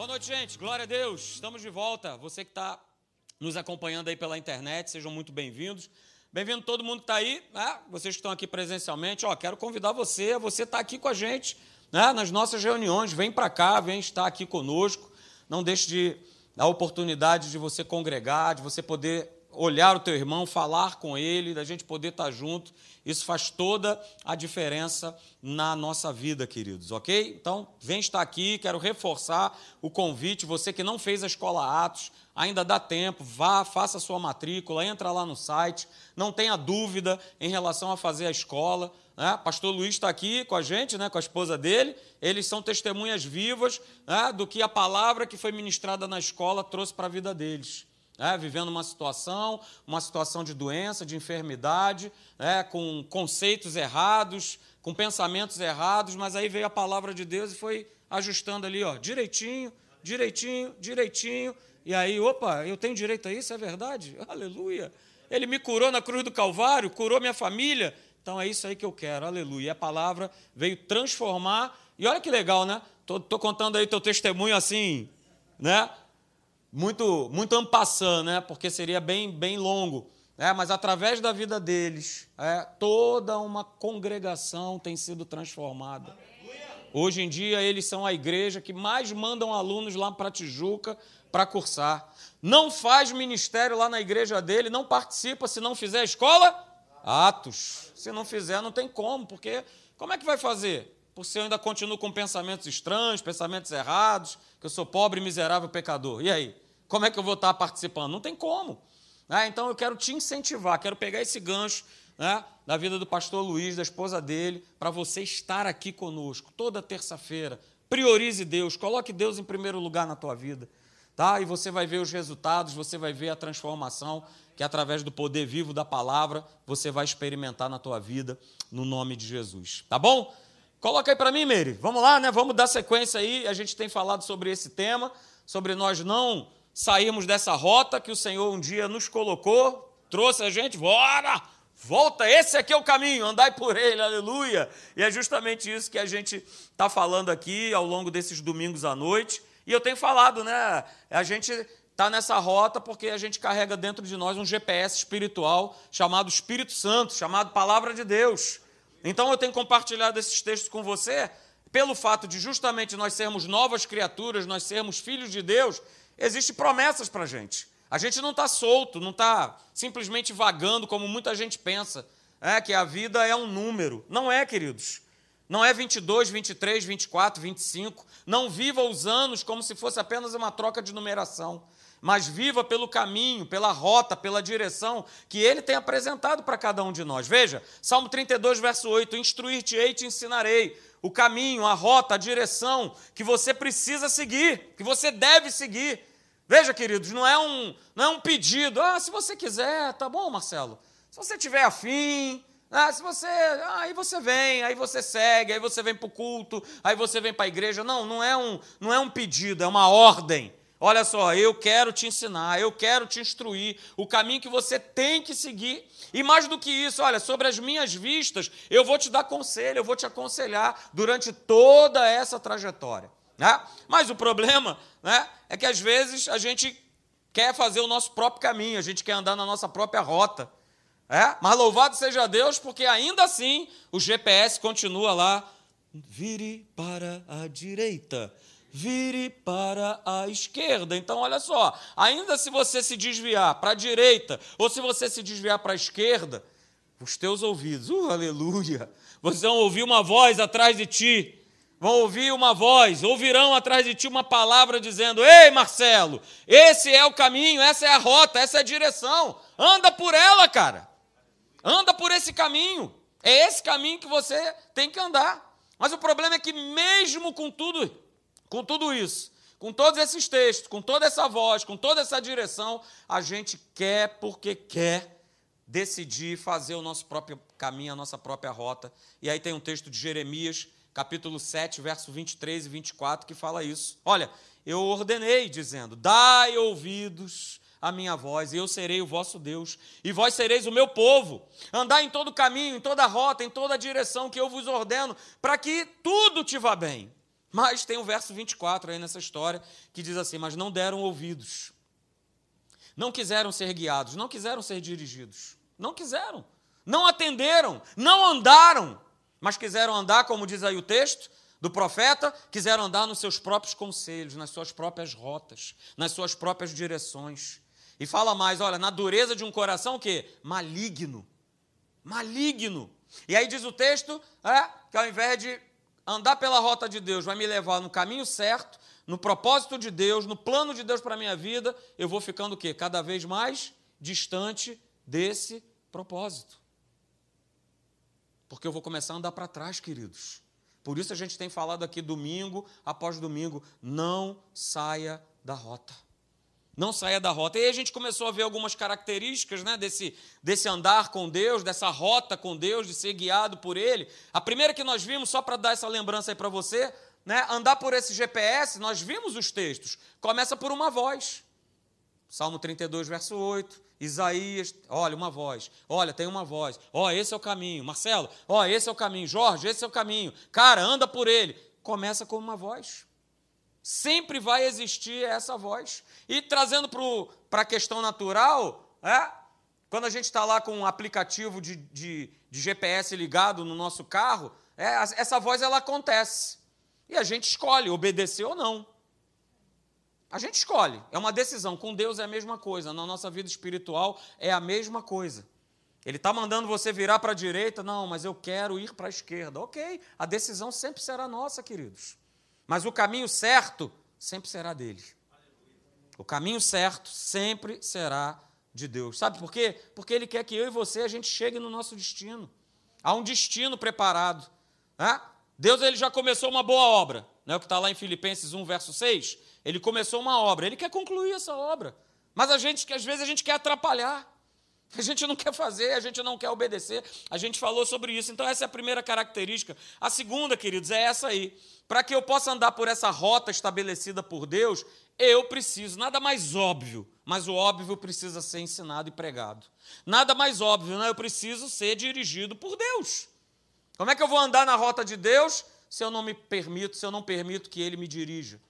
Boa noite, gente. Glória a Deus. Estamos de volta. Você que está nos acompanhando aí pela internet, sejam muito bem-vindos. Bem-vindo todo mundo que está aí, né? vocês que estão aqui presencialmente. Ó, quero convidar você, você está aqui com a gente né? nas nossas reuniões. Vem para cá, vem estar aqui conosco. Não deixe de dar a oportunidade de você congregar, de você poder olhar o teu irmão, falar com ele, da gente poder estar junto. Isso faz toda a diferença na nossa vida, queridos, ok? Então, vem estar aqui, quero reforçar o convite. Você que não fez a escola Atos, ainda dá tempo, vá, faça a sua matrícula, entra lá no site, não tenha dúvida em relação a fazer a escola. Né? Pastor Luiz está aqui com a gente, né, com a esposa dele. Eles são testemunhas vivas né, do que a palavra que foi ministrada na escola trouxe para a vida deles né, vivendo uma situação, uma situação de doença, de enfermidade, né, com conceitos errados, com pensamentos errados, mas aí veio a palavra de Deus e foi ajustando ali, ó, direitinho, direitinho, direitinho. E aí, opa, eu tenho direito a isso, é verdade? Aleluia. Ele me curou na cruz do Calvário, curou minha família. Então é isso aí que eu quero, aleluia. E a palavra veio transformar. E olha que legal, né? Estou contando aí teu testemunho assim, né? Muito muito ampassando, né? Porque seria bem bem longo, né? Mas através da vida deles, é, toda uma congregação tem sido transformada. Hoje em dia eles são a igreja que mais mandam alunos lá para Tijuca para cursar. Não faz ministério lá na igreja dele, não participa se não fizer escola Atos. Se não fizer, não tem como, porque como é que vai fazer? Por se eu ainda continuo com pensamentos estranhos, pensamentos errados, que eu sou pobre, miserável, pecador. E aí? Como é que eu vou estar participando? Não tem como. Né? Então eu quero te incentivar, quero pegar esse gancho né, da vida do pastor Luiz, da esposa dele, para você estar aqui conosco toda terça-feira. Priorize Deus, coloque Deus em primeiro lugar na tua vida. Tá? E você vai ver os resultados, você vai ver a transformação que através do poder vivo da palavra você vai experimentar na tua vida, no nome de Jesus. Tá bom? Coloca aí para mim, Meire. Vamos lá, né? Vamos dar sequência aí. A gente tem falado sobre esse tema, sobre nós não sairmos dessa rota que o Senhor um dia nos colocou, trouxe a gente, bora, volta, esse aqui é o caminho, andai por ele, aleluia. E é justamente isso que a gente está falando aqui ao longo desses domingos à noite. E eu tenho falado, né? A gente está nessa rota porque a gente carrega dentro de nós um GPS espiritual chamado Espírito Santo, chamado Palavra de Deus. Então eu tenho compartilhado esses textos com você pelo fato de justamente nós sermos novas criaturas, nós sermos filhos de Deus, existem promessas para a gente. A gente não está solto, não está simplesmente vagando como muita gente pensa, é que a vida é um número. Não é, queridos. Não é 22, 23, 24, 25. Não viva os anos como se fosse apenas uma troca de numeração. Mas viva pelo caminho, pela rota, pela direção que ele tem apresentado para cada um de nós. Veja, Salmo 32, verso 8: Instruir-te-ei te ensinarei o caminho, a rota, a direção que você precisa seguir, que você deve seguir. Veja, queridos, não é um, não é um pedido. Ah, se você quiser, tá bom, Marcelo. Se você tiver afim, ah, se você, ah, aí você vem, aí você segue, aí você vem para o culto, aí você vem para a igreja. Não, não é, um, não é um pedido, é uma ordem. Olha só, eu quero te ensinar, eu quero te instruir o caminho que você tem que seguir. E mais do que isso, olha, sobre as minhas vistas, eu vou te dar conselho, eu vou te aconselhar durante toda essa trajetória. Né? Mas o problema né, é que às vezes a gente quer fazer o nosso próprio caminho, a gente quer andar na nossa própria rota. É? Mas louvado seja Deus, porque ainda assim o GPS continua lá. Vire para a direita, vire para a esquerda. Então, olha só, ainda se você se desviar para a direita ou se você se desviar para a esquerda, os teus ouvidos, uh, aleluia, vocês vão ouvir uma voz atrás de ti vão ouvir uma voz, ouvirão atrás de ti uma palavra dizendo: Ei, Marcelo, esse é o caminho, essa é a rota, essa é a direção. Anda por ela, cara. Anda por esse caminho. É esse caminho que você tem que andar. Mas o problema é que, mesmo com tudo, com tudo isso, com todos esses textos, com toda essa voz, com toda essa direção, a gente quer porque quer decidir fazer o nosso próprio caminho, a nossa própria rota. E aí tem um texto de Jeremias capítulo 7, verso 23 e 24, que fala isso. Olha, eu ordenei, dizendo: Dai ouvidos à minha voz, e eu serei o vosso Deus, e vós sereis o meu povo. Andai em todo caminho, em toda rota, em toda direção que eu vos ordeno, para que tudo te vá bem. Mas tem o verso 24 aí nessa história que diz assim: Mas não deram ouvidos, não quiseram ser guiados, não quiseram ser dirigidos, não quiseram, não atenderam, não andaram, mas quiseram andar, como diz aí o texto do profeta, quiseram andar nos seus próprios conselhos, nas suas próprias rotas, nas suas próprias direções. E fala mais, olha, na dureza de um coração o quê? Maligno. Maligno. E aí diz o texto é, que ao invés de andar pela rota de Deus, vai me levar no caminho certo, no propósito de Deus, no plano de Deus para a minha vida, eu vou ficando o quê? Cada vez mais distante desse propósito. Porque eu vou começar a andar para trás, queridos. Por isso a gente tem falado aqui domingo após domingo, não saia da rota não saia da rota. E aí a gente começou a ver algumas características né, desse, desse andar com Deus, dessa rota com Deus, de ser guiado por Ele. A primeira que nós vimos, só para dar essa lembrança aí para você, né, andar por esse GPS, nós vimos os textos. Começa por uma voz. Salmo 32, verso 8. Isaías, olha, uma voz. Olha, tem uma voz. Ó, oh, esse é o caminho. Marcelo, ó, oh, esse é o caminho. Jorge, esse é o caminho. Cara, anda por ele. Começa com uma voz. Sempre vai existir essa voz. E trazendo para a questão natural, é, quando a gente está lá com um aplicativo de, de, de, GPS ligado no nosso carro, é, essa voz ela acontece. E a gente escolhe obedecer ou não. A gente escolhe, é uma decisão. Com Deus é a mesma coisa, na nossa vida espiritual é a mesma coisa. Ele está mandando você virar para a direita, não, mas eu quero ir para a esquerda. Ok, a decisão sempre será nossa, queridos. Mas o caminho certo sempre será dele. O caminho certo sempre será de Deus. Sabe por quê? Porque ele quer que eu e você a gente chegue no nosso destino. Há um destino preparado. Né? Deus ele já começou uma boa obra. Né? O que está lá em Filipenses 1, verso 6. Ele começou uma obra. Ele quer concluir essa obra. Mas a gente, às vezes, a gente quer atrapalhar. A gente não quer fazer, a gente não quer obedecer. A gente falou sobre isso. Então, essa é a primeira característica. A segunda, queridos, é essa aí. Para que eu possa andar por essa rota estabelecida por Deus, eu preciso, nada mais óbvio, mas o óbvio precisa ser ensinado e pregado. Nada mais óbvio, né? Eu preciso ser dirigido por Deus. Como é que eu vou andar na rota de Deus se eu não me permito, se eu não permito que Ele me dirija,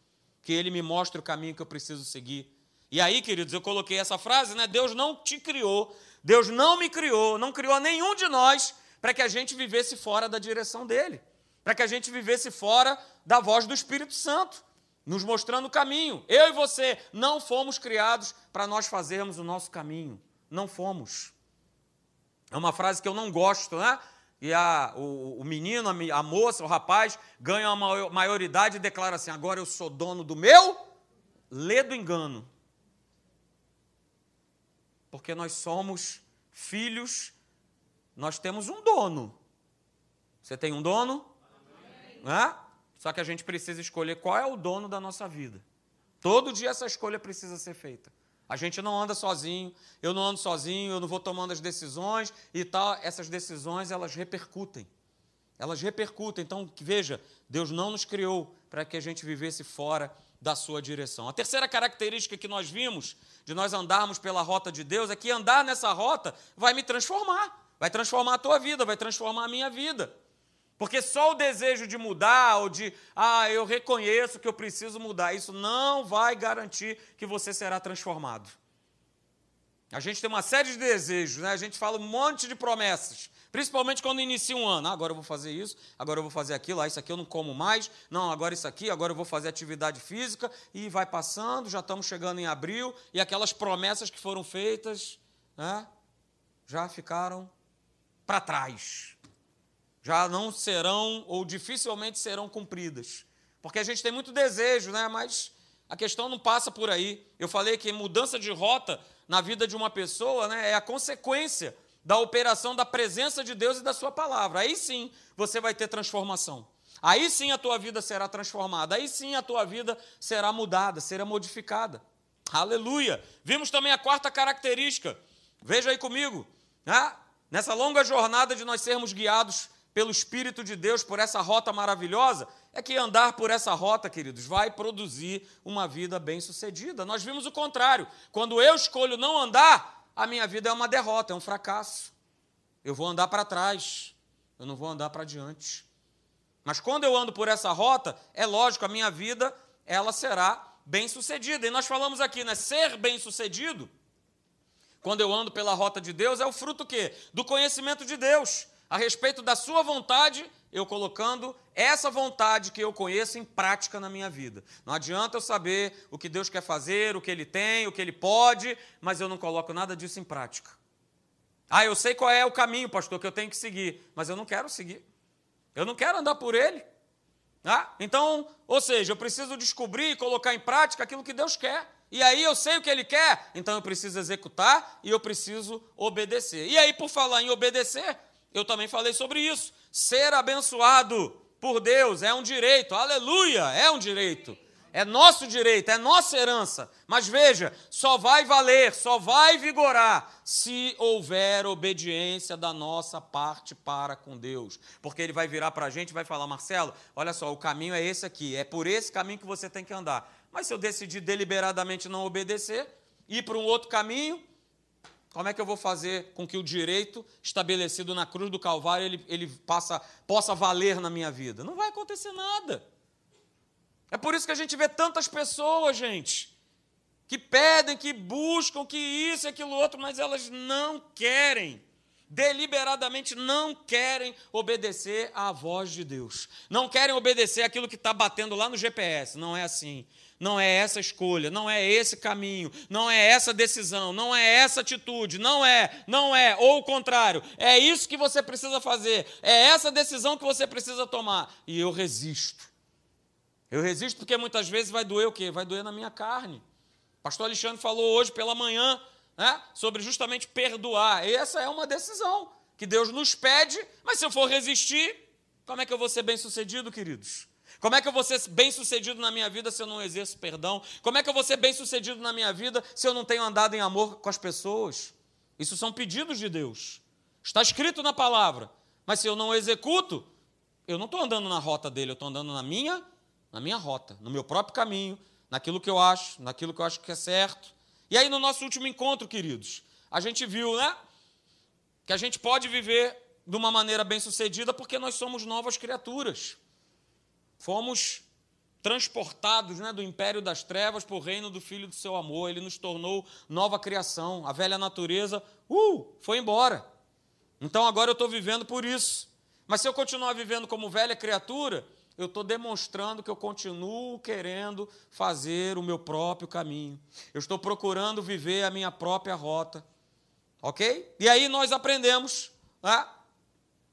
que Ele me mostre o caminho que eu preciso seguir? E aí, queridos, eu coloquei essa frase, né? Deus não te criou Deus não me criou, não criou nenhum de nós para que a gente vivesse fora da direção dele, para que a gente vivesse fora da voz do Espírito Santo, nos mostrando o caminho. Eu e você não fomos criados para nós fazermos o nosso caminho. Não fomos. É uma frase que eu não gosto, né? E a, o, o menino, a, a moça, o rapaz ganha uma maioridade e declara assim: agora eu sou dono do meu, lê do engano porque nós somos filhos, nós temos um dono. Você tem um dono? Né? Só que a gente precisa escolher qual é o dono da nossa vida. Todo dia essa escolha precisa ser feita. A gente não anda sozinho, eu não ando sozinho, eu não vou tomando as decisões e tal. Essas decisões, elas repercutem. Elas repercutem. Então, veja, Deus não nos criou para que a gente vivesse fora da sua direção. A terceira característica que nós vimos de nós andarmos pela rota de Deus é que andar nessa rota vai me transformar, vai transformar a tua vida, vai transformar a minha vida. Porque só o desejo de mudar ou de, ah, eu reconheço que eu preciso mudar, isso não vai garantir que você será transformado. A gente tem uma série de desejos, né? a gente fala um monte de promessas, Principalmente quando inicia um ano. Ah, agora eu vou fazer isso, agora eu vou fazer aquilo, ah, isso aqui eu não como mais, não, agora isso aqui, agora eu vou fazer atividade física, e vai passando, já estamos chegando em abril, e aquelas promessas que foram feitas né, já ficaram para trás. Já não serão, ou dificilmente serão cumpridas. Porque a gente tem muito desejo, né? mas a questão não passa por aí. Eu falei que mudança de rota na vida de uma pessoa né, é a consequência da operação da presença de Deus e da sua palavra. Aí sim você vai ter transformação. Aí sim a tua vida será transformada. Aí sim a tua vida será mudada, será modificada. Aleluia. Vimos também a quarta característica. Veja aí comigo. Né? Nessa longa jornada de nós sermos guiados pelo Espírito de Deus por essa rota maravilhosa, é que andar por essa rota, queridos, vai produzir uma vida bem-sucedida. Nós vimos o contrário. Quando eu escolho não andar, a minha vida é uma derrota, é um fracasso. Eu vou andar para trás, eu não vou andar para diante. Mas quando eu ando por essa rota, é lógico, a minha vida ela será bem-sucedida. E nós falamos aqui, né? Ser bem-sucedido, quando eu ando pela rota de Deus, é o fruto quê? Do conhecimento de Deus, a respeito da sua vontade, eu colocando essa vontade que eu conheço em prática na minha vida. Não adianta eu saber o que Deus quer fazer, o que Ele tem, o que Ele pode, mas eu não coloco nada disso em prática. Ah, eu sei qual é o caminho, pastor, que eu tenho que seguir, mas eu não quero seguir. Eu não quero andar por ele. Ah, então, ou seja, eu preciso descobrir e colocar em prática aquilo que Deus quer. E aí eu sei o que Ele quer, então eu preciso executar e eu preciso obedecer. E aí, por falar em obedecer, eu também falei sobre isso. Ser abençoado por Deus é um direito, aleluia, é um direito. É nosso direito, é nossa herança. Mas veja, só vai valer, só vai vigorar se houver obediência da nossa parte para com Deus. Porque ele vai virar para a gente e vai falar: Marcelo, olha só, o caminho é esse aqui, é por esse caminho que você tem que andar. Mas se eu decidir deliberadamente não obedecer, ir para um outro caminho, como é que eu vou fazer com que o direito estabelecido na cruz do Calvário ele, ele passa, possa valer na minha vida? Não vai acontecer nada. É por isso que a gente vê tantas pessoas, gente, que pedem, que buscam, que isso e aquilo outro, mas elas não querem, deliberadamente não querem obedecer à voz de Deus. Não querem obedecer aquilo que está batendo lá no GPS. Não é assim. Não é essa escolha, não é esse caminho, não é essa decisão, não é essa atitude, não é, não é, ou o contrário, é isso que você precisa fazer, é essa decisão que você precisa tomar. E eu resisto. Eu resisto porque muitas vezes vai doer o quê? Vai doer na minha carne. O pastor Alexandre falou hoje pela manhã né, sobre justamente perdoar. E essa é uma decisão que Deus nos pede, mas se eu for resistir, como é que eu vou ser bem sucedido, queridos? Como é que eu vou ser bem sucedido na minha vida se eu não exerço perdão? Como é que eu vou ser bem sucedido na minha vida se eu não tenho andado em amor com as pessoas? Isso são pedidos de Deus. Está escrito na palavra. Mas se eu não executo, eu não estou andando na rota dele, eu estou andando na minha na minha rota, no meu próprio caminho, naquilo que eu acho, naquilo que eu acho que é certo. E aí, no nosso último encontro, queridos, a gente viu, né? Que a gente pode viver de uma maneira bem-sucedida porque nós somos novas criaturas. Fomos transportados né, do império das trevas para o reino do Filho do seu amor. Ele nos tornou nova criação. A velha natureza uh, foi embora. Então agora eu estou vivendo por isso. Mas se eu continuar vivendo como velha criatura, eu estou demonstrando que eu continuo querendo fazer o meu próprio caminho. Eu estou procurando viver a minha própria rota. Ok? E aí nós aprendemos, né?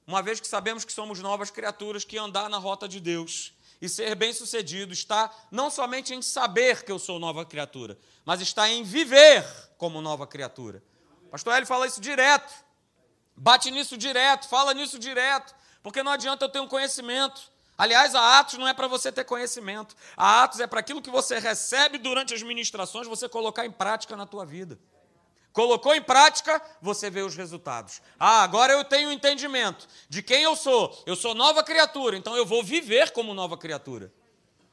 uma vez que sabemos que somos novas criaturas, que andar na rota de Deus e ser bem-sucedido está não somente em saber que eu sou nova criatura, mas está em viver como nova criatura. Pastor Hélio fala isso direto. Bate nisso direto, fala nisso direto, porque não adianta eu ter um conhecimento Aliás, a Atos não é para você ter conhecimento. A Atos é para aquilo que você recebe durante as ministrações, você colocar em prática na tua vida. Colocou em prática, você vê os resultados. Ah, agora eu tenho entendimento de quem eu sou. Eu sou nova criatura, então eu vou viver como nova criatura.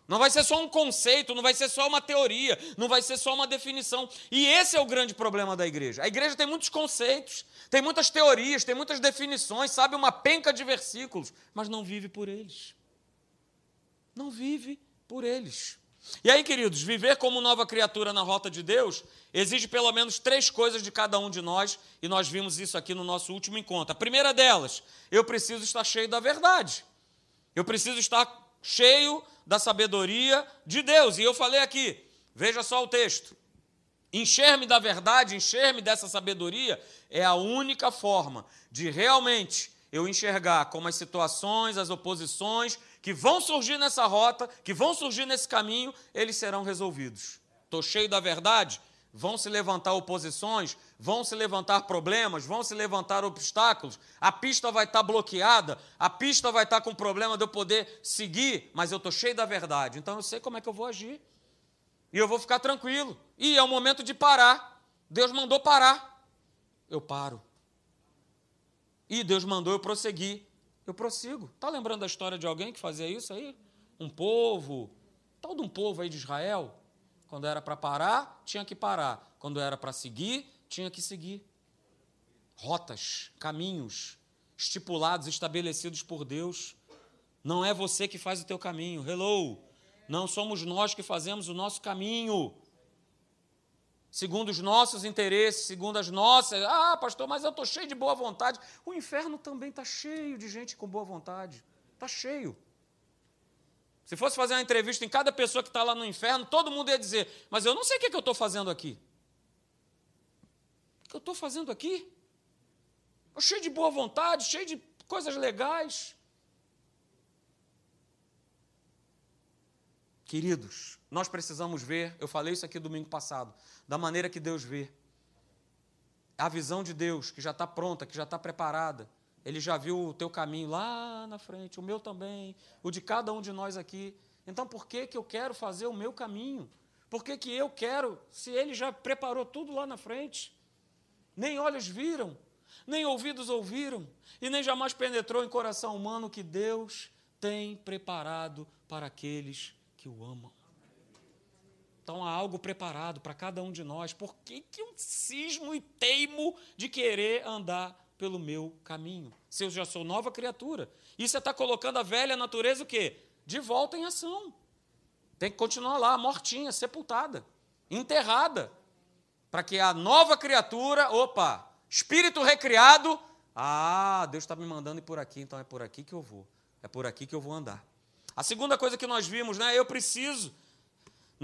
Não vai ser só um conceito, não vai ser só uma teoria, não vai ser só uma definição. E esse é o grande problema da igreja. A igreja tem muitos conceitos, tem muitas teorias, tem muitas definições, sabe uma penca de versículos, mas não vive por eles não vive por eles. E aí, queridos, viver como nova criatura na rota de Deus exige pelo menos três coisas de cada um de nós, e nós vimos isso aqui no nosso último encontro. A primeira delas, eu preciso estar cheio da verdade. Eu preciso estar cheio da sabedoria de Deus. E eu falei aqui, veja só o texto. Encher-me da verdade, encher-me dessa sabedoria é a única forma de realmente eu enxergar como as situações, as oposições que vão surgir nessa rota, que vão surgir nesse caminho, eles serão resolvidos. Estou cheio da verdade? Vão se levantar oposições, vão se levantar problemas, vão se levantar obstáculos. A pista vai estar bloqueada, a pista vai estar com problema de eu poder seguir, mas eu estou cheio da verdade. Então eu sei como é que eu vou agir. E eu vou ficar tranquilo. E é o momento de parar. Deus mandou parar. Eu paro. E Deus mandou eu prosseguir eu prossigo. Está lembrando da história de alguém que fazia isso aí? Um povo, tal um povo aí de Israel. Quando era para parar, tinha que parar. Quando era para seguir, tinha que seguir. Rotas, caminhos estipulados, estabelecidos por Deus. Não é você que faz o teu caminho. Hello. Não somos nós que fazemos o nosso caminho. Segundo os nossos interesses, segundo as nossas. Ah, pastor, mas eu estou cheio de boa vontade. O inferno também está cheio de gente com boa vontade. Está cheio. Se fosse fazer uma entrevista em cada pessoa que está lá no inferno, todo mundo ia dizer: Mas eu não sei o que, é que eu estou fazendo aqui. O que eu estou fazendo aqui? Eu cheio de boa vontade, cheio de coisas legais. Queridos, nós precisamos ver, eu falei isso aqui domingo passado, da maneira que Deus vê. A visão de Deus, que já está pronta, que já está preparada. Ele já viu o teu caminho lá na frente, o meu também, o de cada um de nós aqui. Então, por que, que eu quero fazer o meu caminho? Por que, que eu quero, se ele já preparou tudo lá na frente? Nem olhos viram, nem ouvidos ouviram, e nem jamais penetrou em coração humano que Deus tem preparado para aqueles que o amam. Então há algo preparado para cada um de nós. Por que, que eu cismo e teimo de querer andar pelo meu caminho. Se eu já sou nova criatura. E você está colocando a velha natureza o quê? De volta em ação. Tem que continuar lá, mortinha, sepultada, enterrada. Para que a nova criatura, opa, espírito recriado, ah, Deus está me mandando ir por aqui, então é por aqui que eu vou. É por aqui que eu vou andar. A segunda coisa que nós vimos, né? Eu preciso,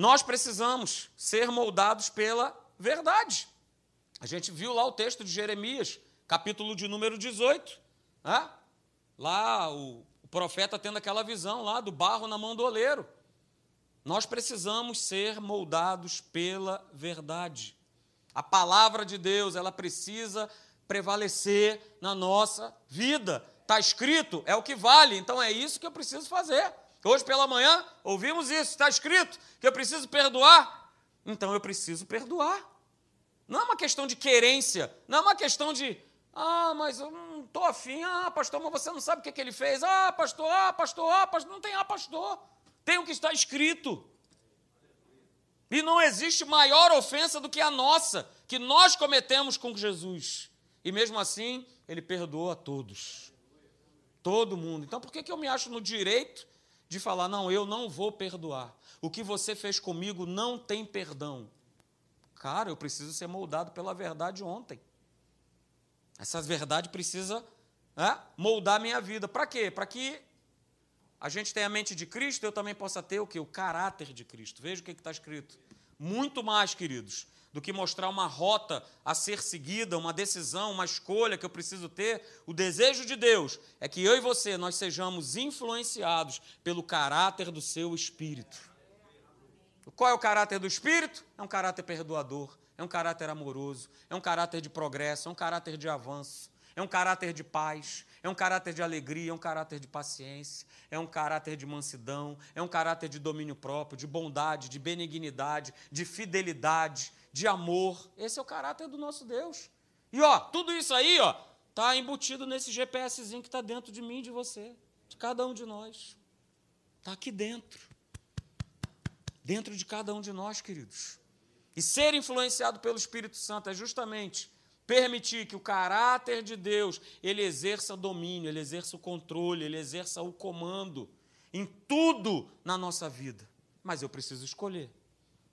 nós precisamos ser moldados pela verdade. A gente viu lá o texto de Jeremias, capítulo de número 18. Né? Lá o, o profeta tendo aquela visão lá do barro na mão do oleiro. Nós precisamos ser moldados pela verdade. A palavra de Deus, ela precisa prevalecer na nossa vida. Está escrito, é o que vale, então é isso que eu preciso fazer. Hoje pela manhã ouvimos isso, está escrito que eu preciso perdoar, então eu preciso perdoar. Não é uma questão de querência, não é uma questão de ah, mas eu não estou afim. Ah, pastor, mas você não sabe o que, que ele fez. Ah, pastor, ah, pastor, ah, pastor. Não tem ah, pastor. Tem o que está escrito. E não existe maior ofensa do que a nossa, que nós cometemos com Jesus. E mesmo assim, ele perdoa a todos. Todo mundo. Então, por que, que eu me acho no direito de falar, não, eu não vou perdoar? O que você fez comigo não tem perdão. Cara, eu preciso ser moldado pela verdade ontem. Essa verdade precisa né, moldar minha vida. Para quê? Para que a gente tenha a mente de Cristo, eu também possa ter o que? O caráter de Cristo. Veja o que está escrito. Muito mais, queridos, do que mostrar uma rota a ser seguida, uma decisão, uma escolha que eu preciso ter. O desejo de Deus é que eu e você nós sejamos influenciados pelo caráter do seu espírito. Qual é o caráter do espírito? É um caráter perdoador, é um caráter amoroso, é um caráter de progresso, é um caráter de avanço, é um caráter de paz, é um caráter de alegria, é um caráter de paciência, é um caráter de mansidão, é um caráter de domínio próprio, de bondade, de benignidade, de fidelidade, de amor. Esse é o caráter do nosso Deus. E ó, tudo isso aí, ó, tá embutido nesse GPSzinho que está dentro de mim de você, de cada um de nós. Está aqui dentro. Dentro de cada um de nós, queridos. E ser influenciado pelo Espírito Santo é justamente permitir que o caráter de Deus ele exerça domínio, ele exerça o controle, ele exerça o comando em tudo na nossa vida. Mas eu preciso escolher.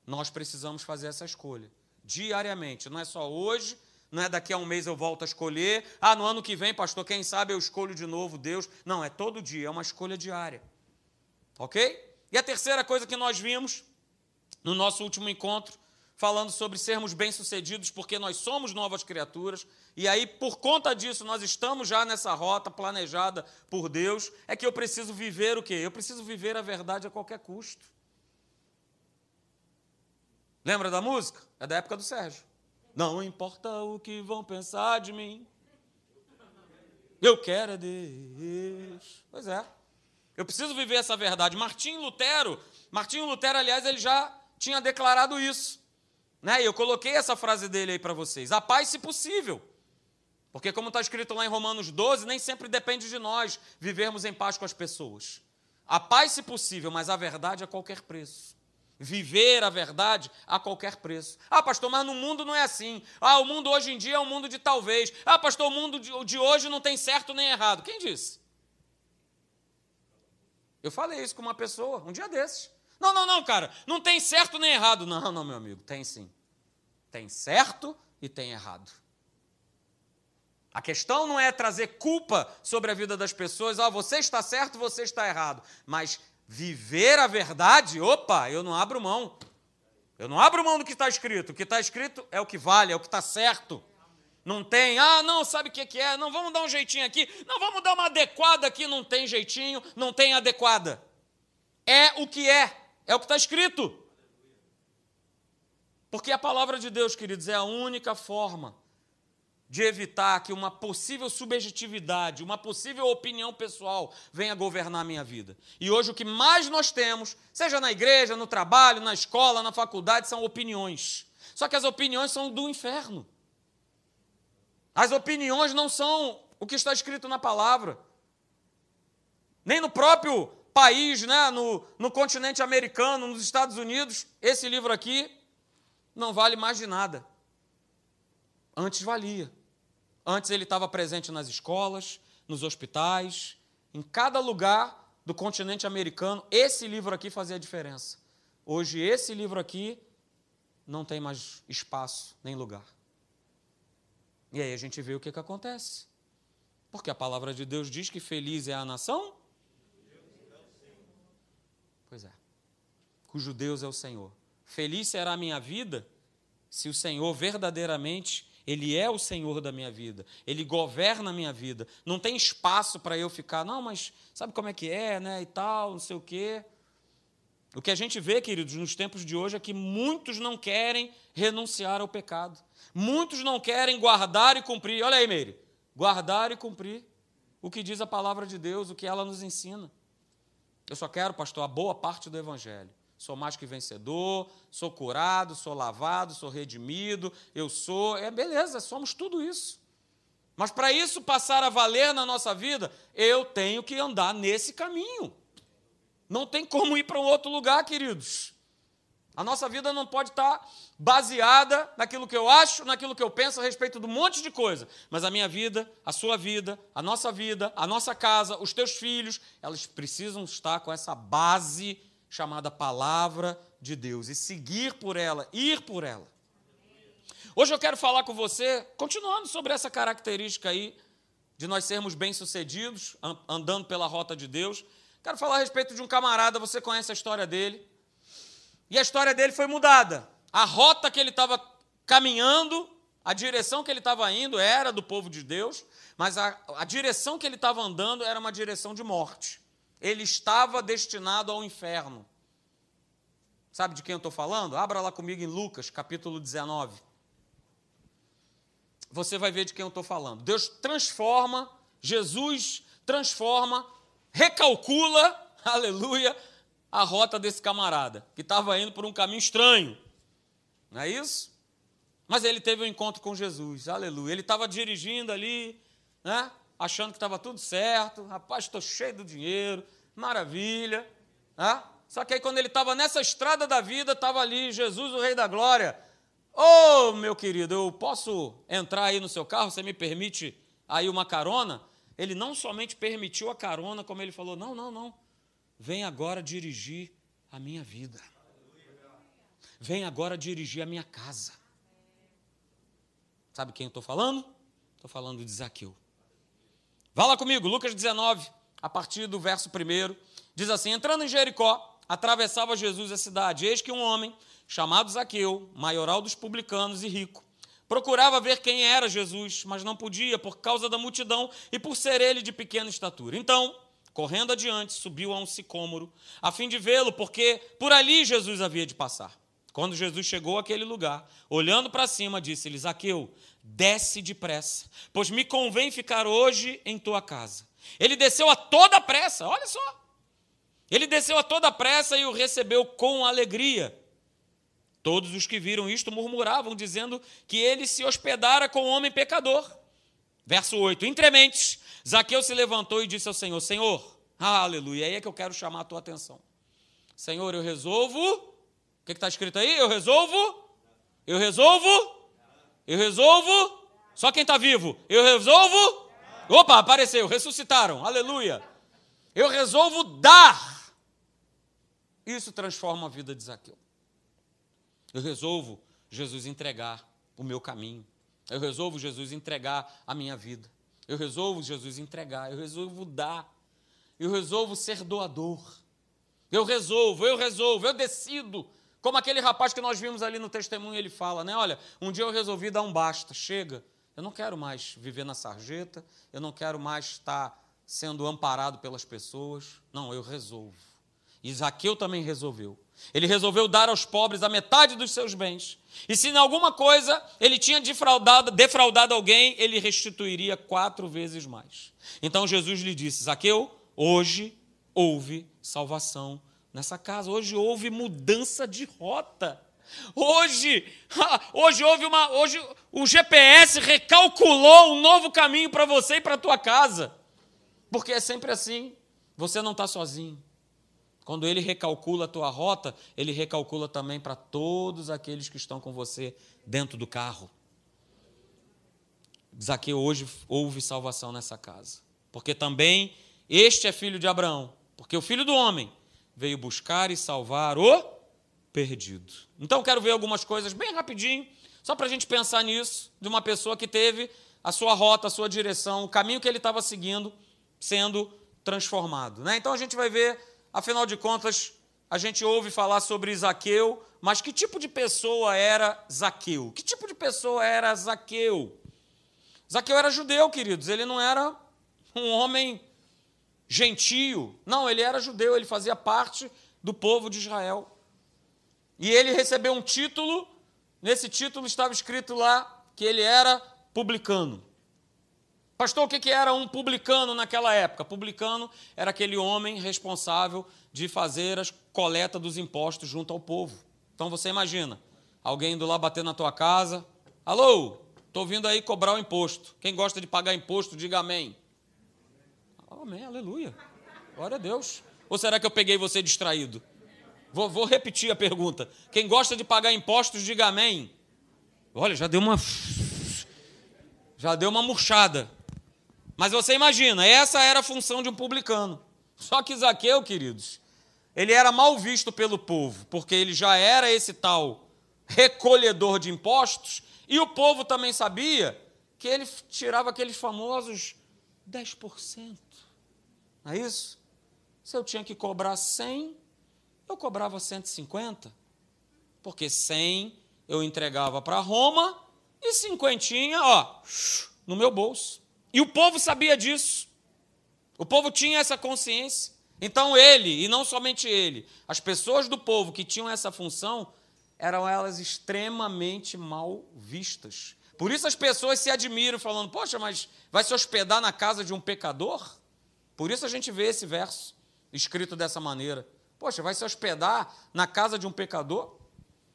Nós precisamos fazer essa escolha diariamente, não é só hoje, não é daqui a um mês eu volto a escolher. Ah, no ano que vem, pastor, quem sabe eu escolho de novo Deus. Não, é todo dia, é uma escolha diária. Ok? E a terceira coisa que nós vimos no nosso último encontro falando sobre sermos bem-sucedidos porque nós somos novas criaturas, e aí por conta disso nós estamos já nessa rota planejada por Deus, é que eu preciso viver o quê? Eu preciso viver a verdade a qualquer custo. Lembra da música? É da época do Sérgio. Não importa o que vão pensar de mim. Eu quero é Deus. Pois é. Eu preciso viver essa verdade. Martinho Lutero, Martinho Lutero, aliás, ele já tinha declarado isso. Né? Eu coloquei essa frase dele aí para vocês. A paz, se possível. Porque, como está escrito lá em Romanos 12, nem sempre depende de nós vivermos em paz com as pessoas. A paz, se possível, mas a verdade a qualquer preço. Viver a verdade a qualquer preço. Ah, pastor, mas no mundo não é assim. Ah, o mundo hoje em dia é um mundo de talvez. Ah, pastor, o mundo de hoje não tem certo nem errado. Quem disse? Eu falei isso com uma pessoa um dia desses. Não, não, não, cara, não tem certo nem errado. Não, não, meu amigo, tem sim. Tem certo e tem errado. A questão não é trazer culpa sobre a vida das pessoas, ah, você está certo, você está errado. Mas viver a verdade, opa, eu não abro mão. Eu não abro mão do que está escrito. O que está escrito é o que vale, é o que está certo. Não tem, ah, não, sabe o que, é? Não, vamos dar um jeitinho aqui. Não, vamos dar uma adequada aqui. Não tem jeitinho, não tem adequada. É o que é, é o que está escrito. Porque a palavra de Deus, queridos, é a única forma de evitar que uma possível subjetividade, uma possível opinião pessoal venha governar a minha vida. E hoje o que mais nós temos, seja na igreja, no trabalho, na escola, na faculdade, são opiniões. Só que as opiniões são do inferno. As opiniões não são o que está escrito na palavra. Nem no próprio país, né, no, no continente americano, nos Estados Unidos, esse livro aqui não vale mais de nada. Antes valia. Antes ele estava presente nas escolas, nos hospitais, em cada lugar do continente americano. Esse livro aqui fazia a diferença. Hoje, esse livro aqui não tem mais espaço nem lugar. E aí a gente vê o que, que acontece. Porque a palavra de Deus diz que feliz é a nação. Pois é. Cujo Deus é o Senhor. Feliz será a minha vida se o Senhor verdadeiramente ele é o Senhor da minha vida, Ele governa a minha vida. Não tem espaço para eu ficar, não, mas sabe como é que é, né? E tal, não sei o quê. O que a gente vê, queridos, nos tempos de hoje é que muitos não querem renunciar ao pecado. Muitos não querem guardar e cumprir. Olha aí, Meire. Guardar e cumprir o que diz a palavra de Deus, o que ela nos ensina. Eu só quero, pastor, a boa parte do Evangelho sou mais que vencedor, sou curado, sou lavado, sou redimido, eu sou. É beleza, somos tudo isso. Mas para isso passar a valer na nossa vida, eu tenho que andar nesse caminho. Não tem como ir para um outro lugar, queridos. A nossa vida não pode estar baseada naquilo que eu acho, naquilo que eu penso a respeito de um monte de coisa. Mas a minha vida, a sua vida, a nossa vida, a nossa casa, os teus filhos, elas precisam estar com essa base chamada Palavra de Deus e seguir por ela, ir por ela. Hoje eu quero falar com você, continuando sobre essa característica aí de nós sermos bem-sucedidos, andando pela rota de Deus. Quero falar a respeito de um camarada, você conhece a história dele. E a história dele foi mudada. A rota que ele estava caminhando, a direção que ele estava indo era do povo de Deus, mas a, a direção que ele estava andando era uma direção de morte. Ele estava destinado ao inferno. Sabe de quem eu estou falando? Abra lá comigo em Lucas, capítulo 19. Você vai ver de quem eu estou falando. Deus transforma, Jesus transforma, recalcula, aleluia, a rota desse camarada, que estava indo por um caminho estranho. Não é isso? Mas ele teve um encontro com Jesus, aleluia. Ele estava dirigindo ali, né? achando que estava tudo certo, rapaz, estou cheio do dinheiro, maravilha. Né? Só que aí, quando ele estava nessa estrada da vida, estava ali Jesus, o Rei da Glória. Ô, oh, meu querido, eu posso entrar aí no seu carro? Você me permite aí uma carona? Ele não somente permitiu a carona, como ele falou: não, não, não. Vem agora dirigir a minha vida. Vem agora dirigir a minha casa. Sabe quem eu estou falando? Estou falando de Zaqueu. Vá lá comigo, Lucas 19, a partir do verso 1. Diz assim: Entrando em Jericó, atravessava Jesus a cidade. Eis que um homem, chamado Zaqueu, maioral dos publicanos e rico, procurava ver quem era Jesus, mas não podia por causa da multidão e por ser ele de pequena estatura. Então, correndo adiante, subiu a um sicômoro, a fim de vê-lo, porque por ali Jesus havia de passar. Quando Jesus chegou àquele lugar, olhando para cima, disse-lhe: Zaqueu, desce depressa, pois me convém ficar hoje em tua casa. Ele desceu a toda pressa, olha só. Ele desceu a toda pressa e o recebeu com alegria. Todos os que viram isto murmuravam, dizendo que ele se hospedara com um homem pecador. Verso 8: Entrementes, Zaqueu se levantou e disse ao Senhor: Senhor, aleluia, aí é que eu quero chamar a tua atenção. Senhor, eu resolvo. O que está escrito aí? Eu resolvo. Eu resolvo eu resolvo. Só quem está vivo. Eu resolvo. Opa, apareceu, ressuscitaram. Aleluia. Eu resolvo dar Isso transforma a vida de Zaqueu. Eu resolvo Jesus entregar o meu caminho. Eu resolvo Jesus entregar a minha vida. Eu resolvo Jesus entregar. Eu resolvo dar. Eu resolvo ser doador. Eu resolvo, eu resolvo, eu decido. Como aquele rapaz que nós vimos ali no testemunho, ele fala, né? Olha, um dia eu resolvi dar um basta, chega. Eu não quero mais viver na sarjeta, eu não quero mais estar sendo amparado pelas pessoas. Não, eu resolvo. Isaqueu também resolveu. Ele resolveu dar aos pobres a metade dos seus bens. E se em alguma coisa ele tinha defraudado, defraudado alguém, ele restituiria quatro vezes mais. Então Jesus lhe disse: Zaqueu, hoje houve salvação nessa casa. Hoje houve mudança de rota. Hoje, hoje houve uma, hoje o GPS recalculou um novo caminho para você e para tua casa. Porque é sempre assim. Você não está sozinho. Quando ele recalcula a tua rota, ele recalcula também para todos aqueles que estão com você dentro do carro. Zaqueu hoje houve salvação nessa casa. Porque também este é filho de Abraão. Porque o filho do homem veio buscar e salvar o perdido. Então quero ver algumas coisas bem rapidinho, só para a gente pensar nisso, de uma pessoa que teve a sua rota, a sua direção, o caminho que ele estava seguindo sendo transformado. Né? Então a gente vai ver Afinal de contas, a gente ouve falar sobre Zaqueu, mas que tipo de pessoa era Zaqueu? Que tipo de pessoa era Zaqueu? Zaqueu era judeu, queridos, ele não era um homem gentio. Não, ele era judeu, ele fazia parte do povo de Israel. E ele recebeu um título, nesse título estava escrito lá que ele era publicano. Pastor, o que era um publicano naquela época? Publicano era aquele homem responsável de fazer a coleta dos impostos junto ao povo. Então você imagina, alguém indo lá bater na tua casa, alô, estou vindo aí cobrar o imposto. Quem gosta de pagar imposto, diga amém. Amém, aleluia. Glória a Deus. Ou será que eu peguei você distraído? Vou, vou repetir a pergunta. Quem gosta de pagar impostos, diga amém. Olha, já deu uma. Já deu uma murchada. Mas você imagina, essa era a função de um publicano. Só que Zaqueu, queridos, ele era mal visto pelo povo, porque ele já era esse tal recolhedor de impostos, e o povo também sabia que ele tirava aqueles famosos 10%. Não é isso? Se eu tinha que cobrar 100, eu cobrava 150. Porque 100 eu entregava para Roma e cinquentinha, ó, no meu bolso. E o povo sabia disso. O povo tinha essa consciência. Então ele, e não somente ele, as pessoas do povo que tinham essa função, eram elas extremamente mal vistas. Por isso as pessoas se admiram, falando: Poxa, mas vai se hospedar na casa de um pecador? Por isso a gente vê esse verso escrito dessa maneira. Poxa, vai se hospedar na casa de um pecador?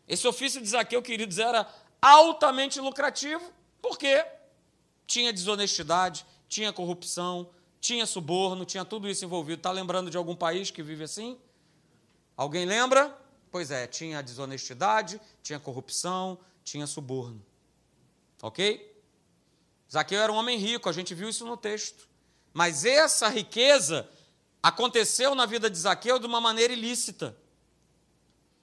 Esse ofício de Zaqueu, queridos, era altamente lucrativo. Por quê? Tinha desonestidade, tinha corrupção, tinha suborno, tinha tudo isso envolvido. Está lembrando de algum país que vive assim? Alguém lembra? Pois é, tinha desonestidade, tinha corrupção, tinha suborno. Ok? Zaqueu era um homem rico, a gente viu isso no texto. Mas essa riqueza aconteceu na vida de Zaqueu de uma maneira ilícita.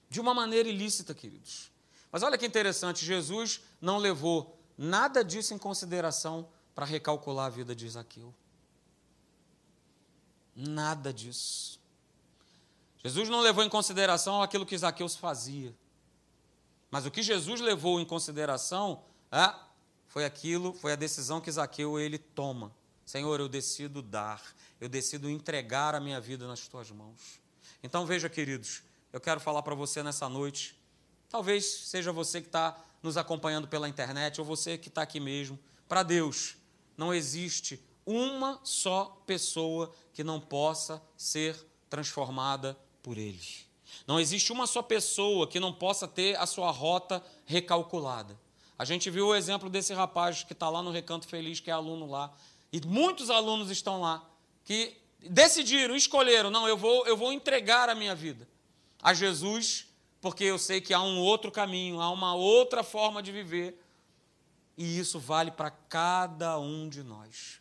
De uma maneira ilícita, queridos. Mas olha que interessante, Jesus não levou nada disso em consideração para recalcular a vida de Zaqueu. Nada disso. Jesus não levou em consideração aquilo que Zaqueu fazia. Mas o que Jesus levou em consideração é, foi aquilo, foi a decisão que Zaqueu ele toma. Senhor, eu decido dar, eu decido entregar a minha vida nas tuas mãos. Então veja, queridos, eu quero falar para você nessa noite. Talvez seja você que está nos acompanhando pela internet, ou você que está aqui mesmo, para Deus, não existe uma só pessoa que não possa ser transformada por Ele. Não existe uma só pessoa que não possa ter a sua rota recalculada. A gente viu o exemplo desse rapaz que está lá no Recanto Feliz, que é aluno lá, e muitos alunos estão lá que decidiram, escolheram, não, eu vou, eu vou entregar a minha vida a Jesus porque eu sei que há um outro caminho, há uma outra forma de viver, e isso vale para cada um de nós.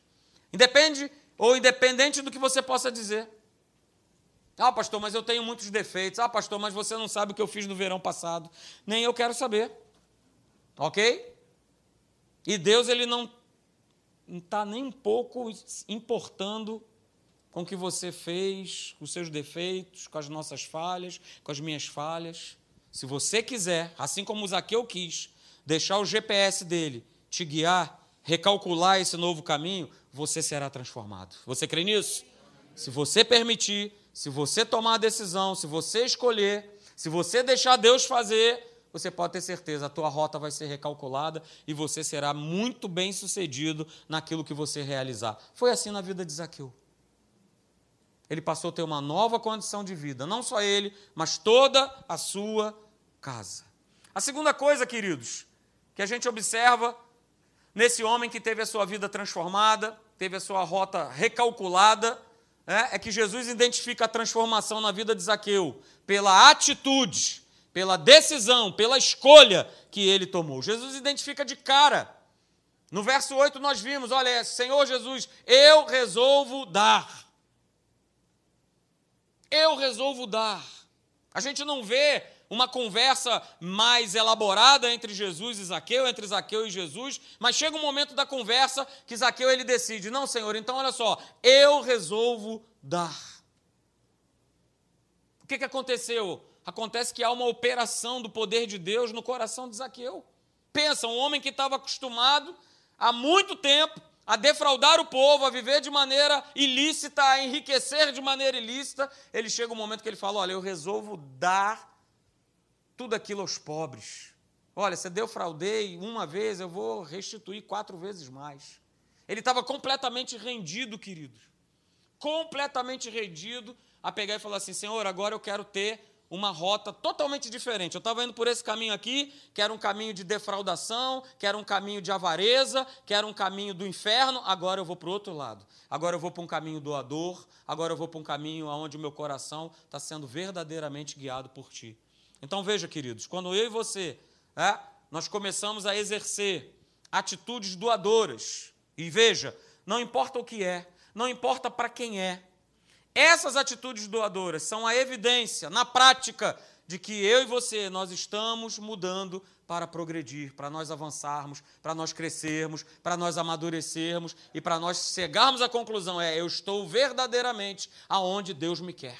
Independe ou independente do que você possa dizer. Ah, pastor, mas eu tenho muitos defeitos. Ah, pastor, mas você não sabe o que eu fiz no verão passado. Nem eu quero saber. Ok? E Deus, ele não está nem um pouco importando com o que você fez, com os seus defeitos, com as nossas falhas, com as minhas falhas. Se você quiser, assim como Zaqueu quis, deixar o GPS dele te guiar, recalcular esse novo caminho, você será transformado. Você crê nisso? Se você permitir, se você tomar a decisão, se você escolher, se você deixar Deus fazer, você pode ter certeza, a tua rota vai ser recalculada e você será muito bem sucedido naquilo que você realizar. Foi assim na vida de Zaqueu. Ele passou a ter uma nova condição de vida, não só ele, mas toda a sua casa. A segunda coisa, queridos, que a gente observa nesse homem que teve a sua vida transformada, teve a sua rota recalculada, é, é que Jesus identifica a transformação na vida de Zaqueu pela atitude, pela decisão, pela escolha que ele tomou. Jesus identifica de cara. No verso 8 nós vimos, olha, Senhor Jesus, eu resolvo dar. Eu resolvo dar. A gente não vê uma conversa mais elaborada entre Jesus e Zaqueu, entre Zaqueu e Jesus, mas chega um momento da conversa que Zaqueu ele decide: "Não, Senhor, então olha só, eu resolvo dar". O que que aconteceu? Acontece que há uma operação do poder de Deus no coração de Zaqueu. Pensa, um homem que estava acostumado há muito tempo a defraudar o povo, a viver de maneira ilícita, a enriquecer de maneira ilícita, ele chega um momento que ele fala: Olha, eu resolvo dar tudo aquilo aos pobres. Olha, você deu fraudei uma vez, eu vou restituir quatro vezes mais. Ele estava completamente rendido, queridos. Completamente rendido a pegar e falar assim: Senhor, agora eu quero ter uma rota totalmente diferente. Eu estava indo por esse caminho aqui, que era um caminho de defraudação, que era um caminho de avareza, que era um caminho do inferno. Agora eu vou para o outro lado. Agora eu vou para um caminho doador. Agora eu vou para um caminho onde o meu coração está sendo verdadeiramente guiado por Ti. Então veja, queridos, quando eu e você, é, nós começamos a exercer atitudes doadoras, e veja, não importa o que é, não importa para quem é, essas atitudes doadoras são a evidência, na prática, de que eu e você, nós estamos mudando para progredir, para nós avançarmos, para nós crescermos, para nós amadurecermos e para nós chegarmos à conclusão: é, eu estou verdadeiramente aonde Deus me quer.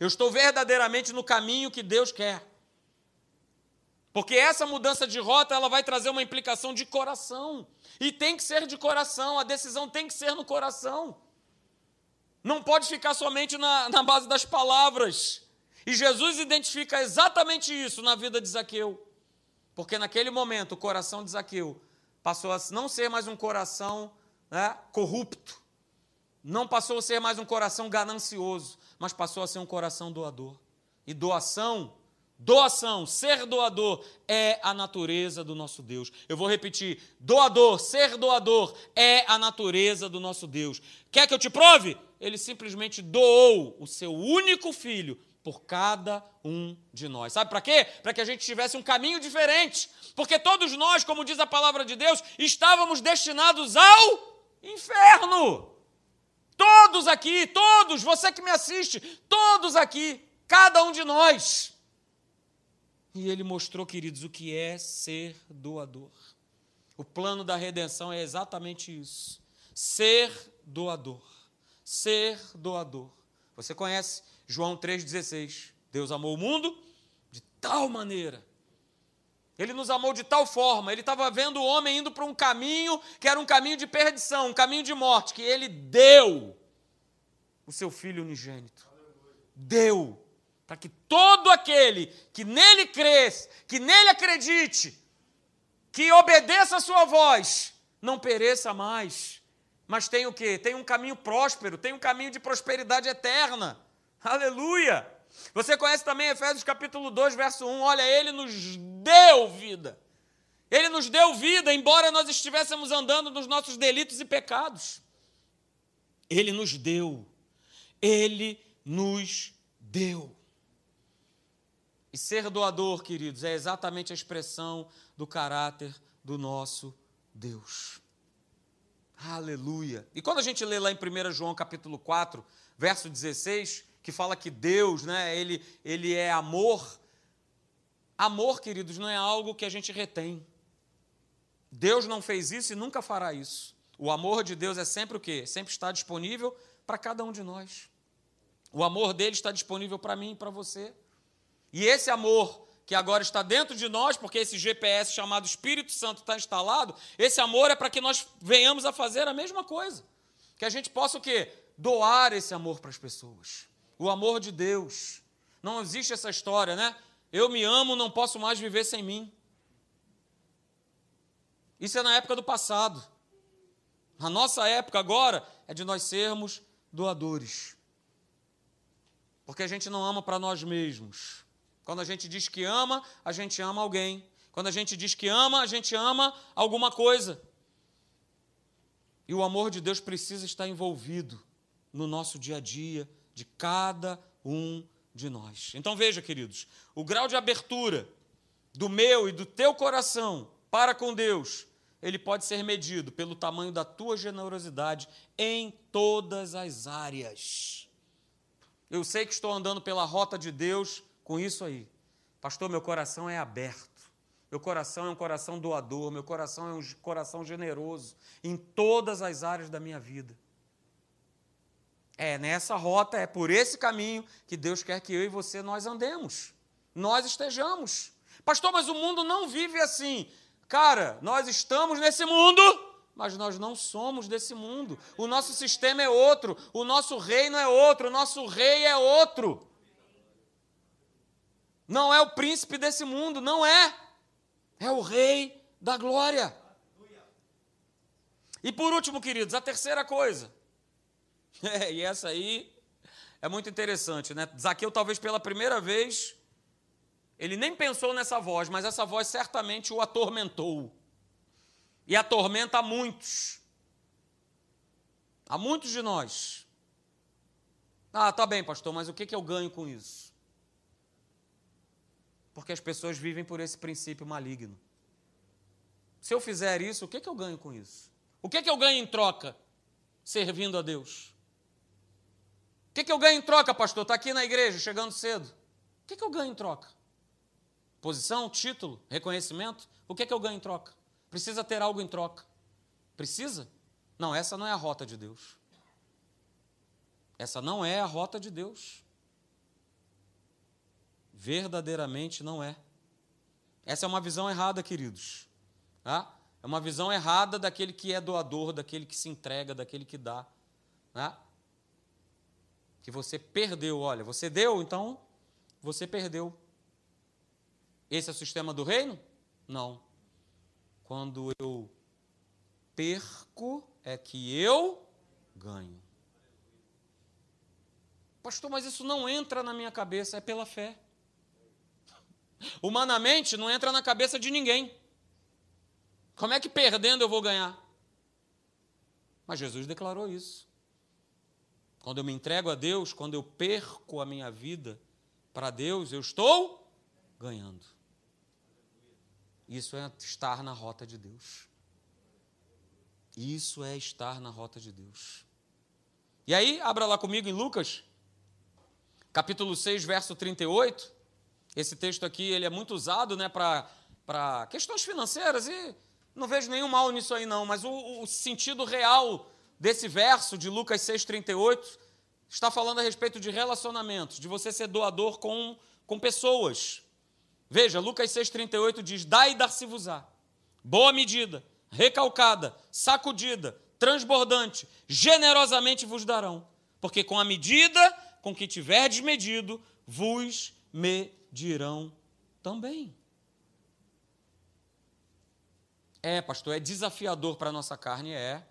Eu estou verdadeiramente no caminho que Deus quer. Porque essa mudança de rota, ela vai trazer uma implicação de coração. E tem que ser de coração, a decisão tem que ser no coração. Não pode ficar somente na, na base das palavras. E Jesus identifica exatamente isso na vida de Zaqueu. Porque naquele momento o coração de Zaqueu passou a não ser mais um coração né, corrupto, não passou a ser mais um coração ganancioso, mas passou a ser um coração doador. E doação, doação, ser doador é a natureza do nosso Deus. Eu vou repetir: doador, ser doador é a natureza do nosso Deus. Quer que eu te prove? Ele simplesmente doou o seu único filho por cada um de nós. Sabe para quê? Para que a gente tivesse um caminho diferente. Porque todos nós, como diz a palavra de Deus, estávamos destinados ao inferno. Todos aqui, todos, você que me assiste, todos aqui, cada um de nós. E ele mostrou, queridos, o que é ser doador. O plano da redenção é exatamente isso: ser doador. Ser doador. Você conhece João 3,16. Deus amou o mundo de tal maneira ele nos amou de tal forma, ele estava vendo o homem indo para um caminho que era um caminho de perdição, um caminho de morte, que ele deu o seu filho unigênito. Deu para que todo aquele que nele cresce, que nele acredite, que obedeça a sua voz, não pereça mais, mas tem o quê? Tem um caminho próspero, tem um caminho de prosperidade eterna. Aleluia! Você conhece também Efésios capítulo 2, verso 1. Olha, ele nos deu vida. Ele nos deu vida, embora nós estivéssemos andando nos nossos delitos e pecados. Ele nos deu. Ele nos deu. E ser doador, queridos, é exatamente a expressão do caráter do nosso Deus. Aleluia. E quando a gente lê lá em 1 João capítulo 4, verso 16, que fala que Deus, né, ele, ele é amor. Amor, queridos, não é algo que a gente retém. Deus não fez isso e nunca fará isso. O amor de Deus é sempre o quê? Sempre está disponível para cada um de nós. O amor dele está disponível para mim e para você. E esse amor que agora está dentro de nós, porque esse GPS chamado Espírito Santo está instalado, esse amor é para que nós venhamos a fazer a mesma coisa. Que a gente possa o quê? Doar esse amor para as pessoas. O amor de Deus. Não existe essa história, né? Eu me amo, não posso mais viver sem mim. Isso é na época do passado. A nossa época agora é de nós sermos doadores. Porque a gente não ama para nós mesmos. Quando a gente diz que ama, a gente ama alguém. Quando a gente diz que ama, a gente ama alguma coisa. E o amor de Deus precisa estar envolvido no nosso dia a dia, de cada um de nós. Então veja, queridos, o grau de abertura do meu e do teu coração para com Deus, ele pode ser medido pelo tamanho da tua generosidade em todas as áreas. Eu sei que estou andando pela rota de Deus com isso aí. Pastor, meu coração é aberto. Meu coração é um coração doador, meu coração é um coração generoso em todas as áreas da minha vida. É nessa rota, é por esse caminho que Deus quer que eu e você nós andemos. Nós estejamos. Pastor, mas o mundo não vive assim. Cara, nós estamos nesse mundo, mas nós não somos desse mundo. O nosso sistema é outro, o nosso reino é outro, o nosso rei é outro. Não é o príncipe desse mundo, não é. É o rei da glória. E por último, queridos, a terceira coisa. É, e essa aí é muito interessante, né? Zaqueu, talvez pela primeira vez, ele nem pensou nessa voz, mas essa voz certamente o atormentou. E atormenta a muitos. A muitos de nós. Ah, tá bem, pastor, mas o que, que eu ganho com isso? Porque as pessoas vivem por esse princípio maligno. Se eu fizer isso, o que, que eu ganho com isso? O que, que eu ganho em troca servindo a Deus? O que, que eu ganho em troca, pastor? Está aqui na igreja, chegando cedo. O que, que eu ganho em troca? Posição, título, reconhecimento? O que, que eu ganho em troca? Precisa ter algo em troca. Precisa? Não, essa não é a rota de Deus. Essa não é a rota de Deus. Verdadeiramente não é. Essa é uma visão errada, queridos. Tá? É uma visão errada daquele que é doador, daquele que se entrega, daquele que dá. Tá? Que você perdeu, olha, você deu, então você perdeu. Esse é o sistema do reino? Não. Quando eu perco, é que eu ganho. Pastor, mas isso não entra na minha cabeça, é pela fé. Humanamente, não entra na cabeça de ninguém. Como é que perdendo eu vou ganhar? Mas Jesus declarou isso. Quando eu me entrego a Deus, quando eu perco a minha vida para Deus, eu estou ganhando. Isso é estar na rota de Deus. Isso é estar na rota de Deus. E aí, abra lá comigo em Lucas, capítulo 6, verso 38. Esse texto aqui ele é muito usado né, para questões financeiras e não vejo nenhum mal nisso aí não, mas o, o sentido real desse verso de Lucas 6,38 está falando a respeito de relacionamentos, de você ser doador com, com pessoas. Veja, Lucas 6,38 diz: Dai e dar-se-vos-á. Boa medida, recalcada, sacudida, transbordante, generosamente vos darão. Porque com a medida com que tiverdes medido, vos me dirão também. É, pastor, é desafiador para a nossa carne, é.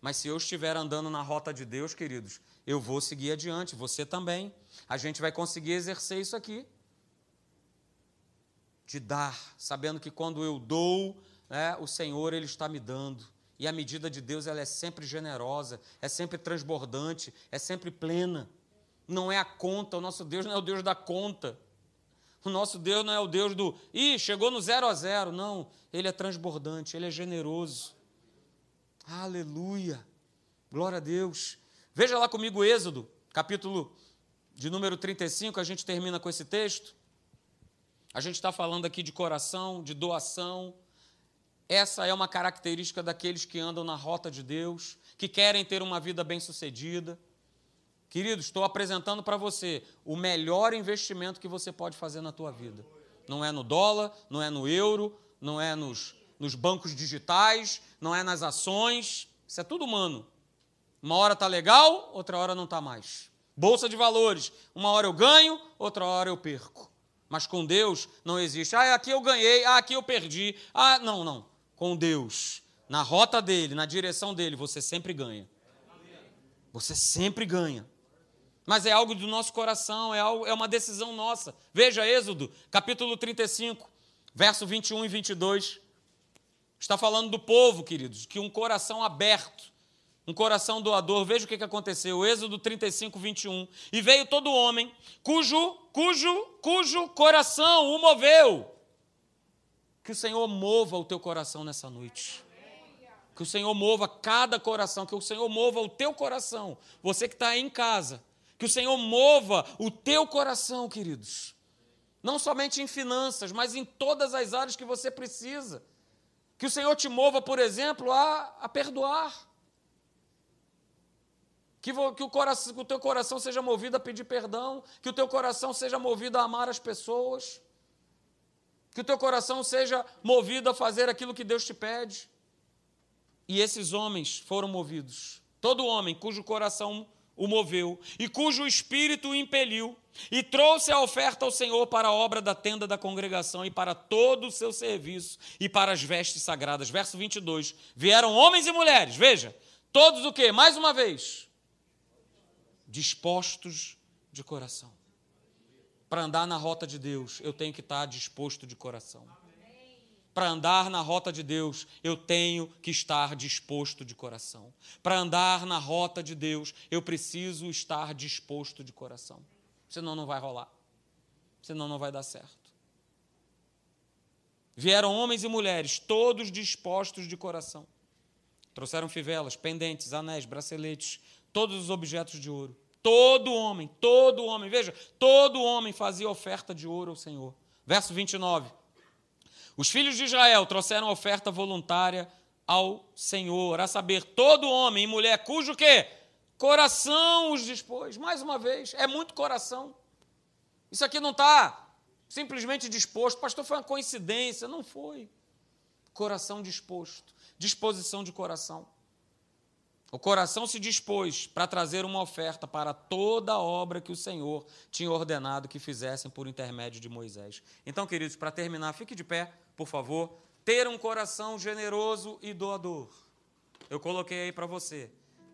Mas se eu estiver andando na rota de Deus, queridos, eu vou seguir adiante, você também. A gente vai conseguir exercer isso aqui. De dar, sabendo que quando eu dou, né, o Senhor ele está me dando. E a medida de Deus ela é sempre generosa, é sempre transbordante, é sempre plena. Não é a conta, o nosso Deus não é o Deus da conta. O nosso Deus não é o Deus do, ih, chegou no zero a zero. Não, ele é transbordante, ele é generoso. Aleluia. Glória a Deus. Veja lá comigo Êxodo, capítulo de número 35, a gente termina com esse texto. A gente está falando aqui de coração, de doação. Essa é uma característica daqueles que andam na rota de Deus, que querem ter uma vida bem-sucedida. Querido, estou apresentando para você o melhor investimento que você pode fazer na tua vida. Não é no dólar, não é no euro, não é nos, nos bancos digitais, não é nas ações. Isso é tudo humano. Uma hora está legal, outra hora não está mais. Bolsa de valores. Uma hora eu ganho, outra hora eu perco. Mas com Deus não existe. Ah, aqui eu ganhei, ah, aqui eu perdi. Ah, não, não. Com Deus, na rota dele, na direção dele, você sempre ganha. Você sempre ganha. Mas é algo do nosso coração, é, algo, é uma decisão nossa. Veja Êxodo, capítulo 35, verso 21 e 22. Está falando do povo, queridos, que um coração aberto um coração doador. Veja o que aconteceu. Êxodo 35, 21. E veio todo homem cujo, cujo, cujo coração o moveu. Que o Senhor mova o teu coração nessa noite. Que o Senhor mova cada coração, que o Senhor mova o teu coração. Você que está em casa, que o Senhor mova o teu coração, queridos. Não somente em finanças, mas em todas as áreas que você precisa. Que o Senhor te mova, por exemplo, a, a perdoar que, que, o coração, que o teu coração seja movido a pedir perdão, que o teu coração seja movido a amar as pessoas, que o teu coração seja movido a fazer aquilo que Deus te pede. E esses homens foram movidos. Todo homem cujo coração o moveu e cujo espírito o impeliu e trouxe a oferta ao Senhor para a obra da tenda da congregação e para todo o seu serviço e para as vestes sagradas. Verso 22. Vieram homens e mulheres, veja, todos o quê? Mais uma vez, dispostos de coração. Para andar na rota de Deus, eu tenho que estar disposto de coração. Para andar na rota de Deus, eu tenho que estar disposto de coração. Para andar na rota de Deus, eu preciso estar disposto de coração. Senão não vai rolar. Senão não vai dar certo. Vieram homens e mulheres, todos dispostos de coração. Trouxeram fivelas, pendentes, anéis, braceletes, todos os objetos de ouro. Todo homem, todo homem, veja, todo homem fazia oferta de ouro ao Senhor. Verso 29. Os filhos de Israel trouxeram oferta voluntária ao Senhor, a saber, todo homem e mulher cujo quê? Coração os dispôs. Mais uma vez, é muito coração. Isso aqui não está simplesmente disposto. Pastor, foi uma coincidência. Não foi. Coração disposto. Disposição de coração. O coração se dispôs para trazer uma oferta para toda a obra que o Senhor tinha ordenado que fizessem por intermédio de Moisés. Então, queridos, para terminar, fique de pé, por favor. Ter um coração generoso e doador. Eu coloquei aí para você.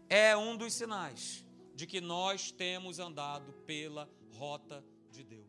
É um dos sinais de que nós temos andado pela rota de Deus.